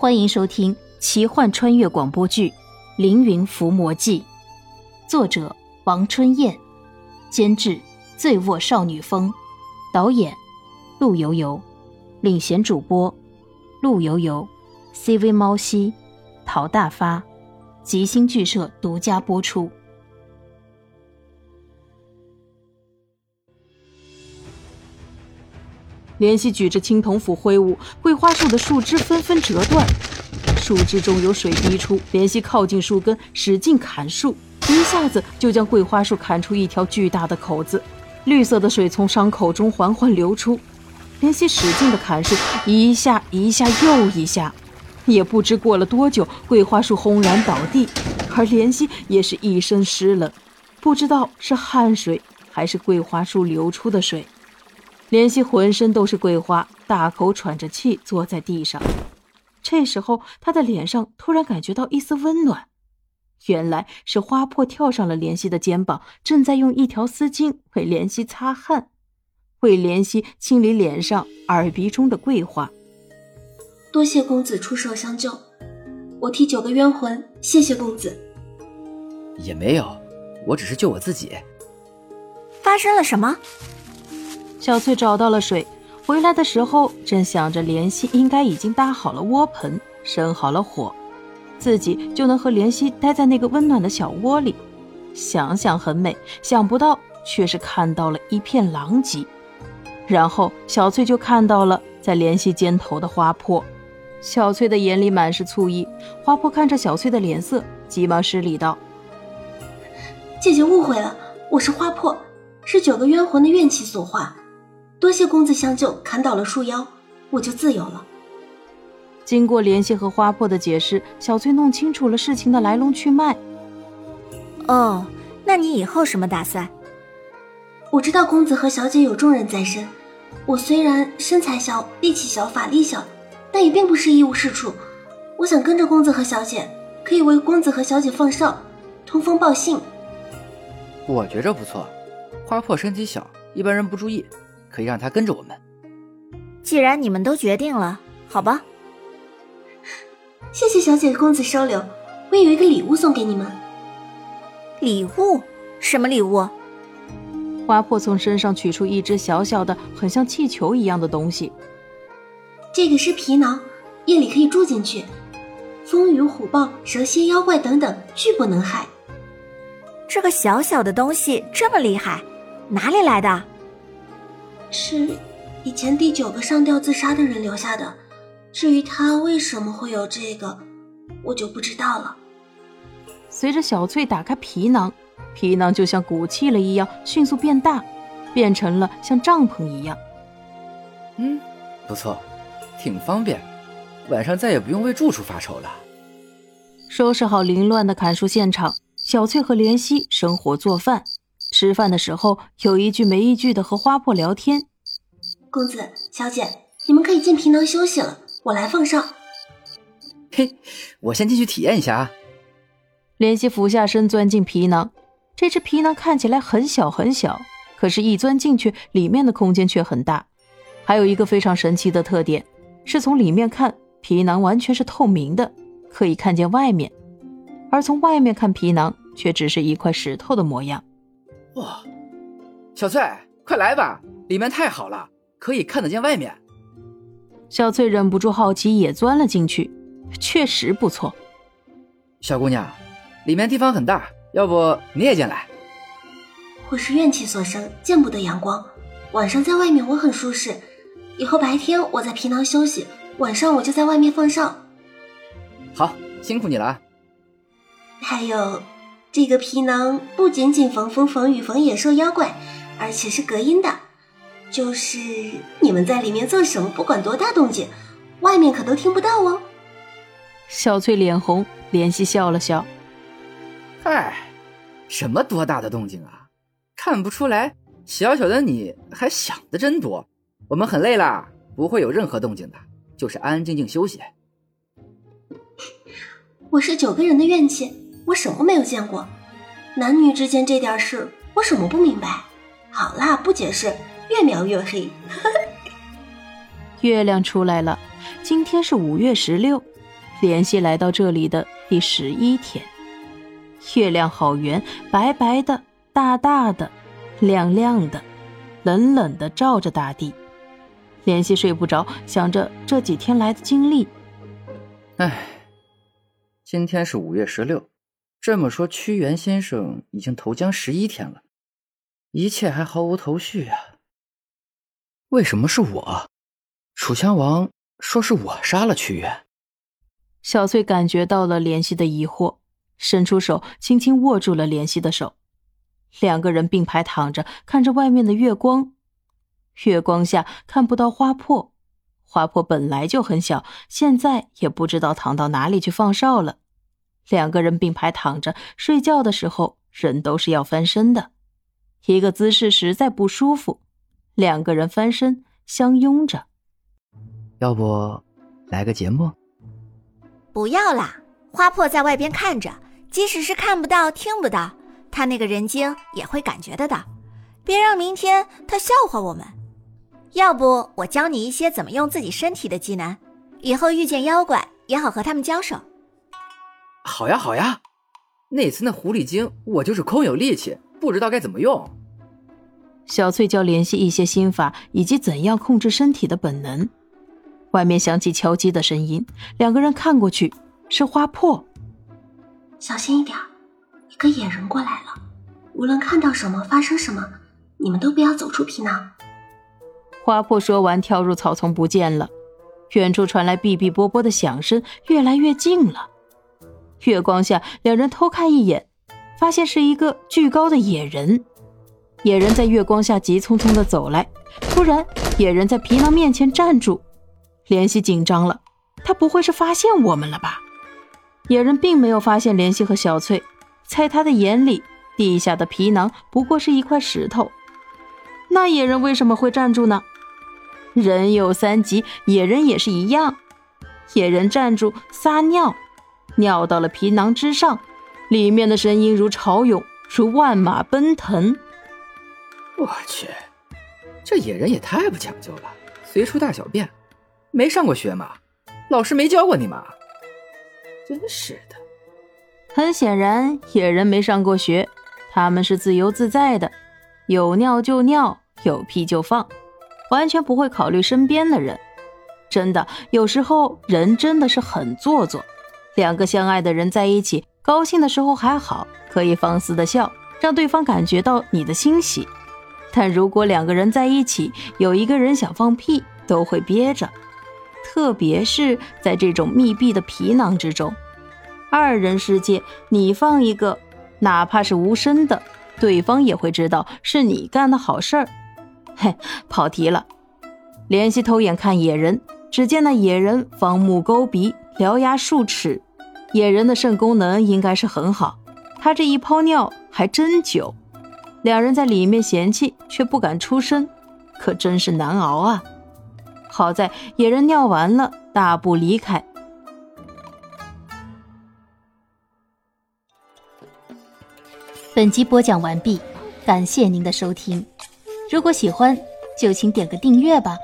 欢迎收听奇幻穿越广播剧《凌云伏魔记》，作者王春燕，监制醉卧少女风，导演陆游游，领衔主播陆游游，CV 猫西，陶大发，吉星剧社独家播出。莲溪举着青铜斧挥舞，桂花树的树枝纷纷折断，树枝中有水滴出。莲溪靠近树根，使劲砍树，一下子就将桂花树砍出一条巨大的口子，绿色的水从伤口中缓缓流出。莲溪使劲的砍树，一下一下又一下，也不知过了多久，桂花树轰然倒地，而莲溪也是一身湿冷，不知道是汗水还是桂花树流出的水。莲溪浑身都是桂花，大口喘着气，坐在地上。这时候，他的脸上突然感觉到一丝温暖，原来是花破跳上了怜惜的肩膀，正在用一条丝巾为怜惜擦汗，为怜惜清理脸上、耳鼻中的桂花。多谢公子出手相救，我替九个冤魂谢谢公子。也没有，我只是救我自己。发生了什么？小翠找到了水，回来的时候正想着莲溪应该已经搭好了窝盆，生好了火，自己就能和莲溪待在那个温暖的小窝里。想想很美，想不到却是看到了一片狼藉。然后小翠就看到了在莲溪肩头的花破，小翠的眼里满是醋意。花破看着小翠的脸色，急忙施礼道：“姐姐误会了，我是花破，是九个冤魂的怨气所化。”多谢公子相救，砍倒了树妖，我就自由了。经过联系和花破的解释，小翠弄清楚了事情的来龙去脉。哦，那你以后什么打算？我知道公子和小姐有重任在身，我虽然身材小、力气小、法力小，但也并不是一无是处。我想跟着公子和小姐，可以为公子和小姐放哨，通风报信。我觉着不错，花破身体小，一般人不注意。可以让他跟着我们。既然你们都决定了，好吧。谢谢小姐公子收留，我有一个礼物送给你们。礼物？什么礼物？花破从身上取出一只小小的、很像气球一样的东西。这个是皮囊，夜里可以住进去，风雨虎豹、蛇蝎妖怪等等俱不能害。这个小小的东西这么厉害，哪里来的？是以前第九个上吊自杀的人留下的。至于他为什么会有这个，我就不知道了。随着小翠打开皮囊，皮囊就像鼓气了一样，迅速变大，变成了像帐篷一样。嗯，不错，挺方便，晚上再也不用为住处发愁了。收拾好凌乱的砍树现场，小翠和莲溪生火做饭。吃饭的时候，有一句没一句的和花破聊天。公子、小姐，你们可以进皮囊休息了，我来放哨。嘿，我先进去体验一下啊。怜惜俯下身钻进皮囊，这只皮囊看起来很小很小，可是，一钻进去，里面的空间却很大。还有一个非常神奇的特点，是从里面看，皮囊完全是透明的，可以看见外面；而从外面看皮囊，却只是一块石头的模样。哇，小翠，快来吧，里面太好了，可以看得见外面。小翠忍不住好奇，也钻了进去，确实不错。小姑娘，里面地方很大，要不你也进来？我是怨气所生，见不得阳光，晚上在外面我很舒适。以后白天我在皮囊休息，晚上我就在外面放哨。好，辛苦你了。还有。这个皮囊不仅仅防风防雨防野兽妖怪，而且是隔音的。就是你们在里面做什么，不管多大动静，外面可都听不到哦。小翠脸红，怜惜笑了笑：“嗨，什么多大的动静啊？看不出来，小小的你还想的真多。我们很累啦，不会有任何动静的，就是安安静静休息。我是九个人的怨气。”我什么没有见过，男女之间这点事，我什么不明白？好啦，不解释，越描越黑。月亮出来了，今天是五月十六，联系来到这里的第十一天，月亮好圆，白白的，大大的，亮亮的，冷冷的照着大地。联系睡不着，想着这几天来的经历。唉，今天是五月十六，这么说，屈原先生已经投江十一天了，一切还毫无头绪啊！为什么是我？楚襄王说是我杀了屈原。小翠感觉到了怜惜的疑惑，伸出手轻轻握住了怜惜的手。两个人并排躺着，看着外面的月光。月光下看不到花破，花破本来就很小，现在也不知道躺到哪里去放哨了。两个人并排躺着，睡觉的时候人都是要翻身的，一个姿势实在不舒服。两个人翻身相拥着，要不来个节目？不要啦，花破在外边看着，即使是看不到、听不到，他那个人精也会感觉得到。别让明天他笑话我们。要不我教你一些怎么用自己身体的技能，以后遇见妖怪也好和他们交手。好呀好呀，那次那狐狸精，我就是空有力气，不知道该怎么用。小翠教联系一些心法以及怎样控制身体的本能。外面响起敲击的声音，两个人看过去，是花破。小心一点，一个野人过来了。无论看到什么，发生什么，你们都不要走出皮囊。花破说完，跳入草丛不见了。远处传来哔哔啵啵的响声，越来越近了。月光下，两人偷看一眼，发现是一个巨高的野人。野人在月光下急匆匆的走来，突然，野人在皮囊面前站住。联系紧张了，他不会是发现我们了吧？野人并没有发现联系和小翠，在他的眼里，地下的皮囊不过是一块石头。那野人为什么会站住呢？人有三急，野人也是一样。野人站住撒尿，尿到了皮囊之上，里面的声音如潮涌，如万马奔腾。我去，这野人也太不讲究了，随处大小便。没上过学吗？老师没教过你吗？真是的。很显然，野人没上过学，他们是自由自在的，有尿就尿，有屁就放，完全不会考虑身边的人。真的，有时候人真的是很做作。两个相爱的人在一起，高兴的时候还好，可以放肆的笑，让对方感觉到你的欣喜。但如果两个人在一起，有一个人想放屁，都会憋着。特别是在这种密闭的皮囊之中，二人世界，你放一个，哪怕是无声的，对方也会知道是你干的好事儿。嘿，跑题了。联系偷眼看野人，只见那野人方目勾鼻，獠牙数齿。野人的肾功能应该是很好，他这一泡尿还真久。两人在里面嫌弃，却不敢出声，可真是难熬啊。好在野人尿完了，大步离开。本集播讲完毕，感谢您的收听。如果喜欢，就请点个订阅吧。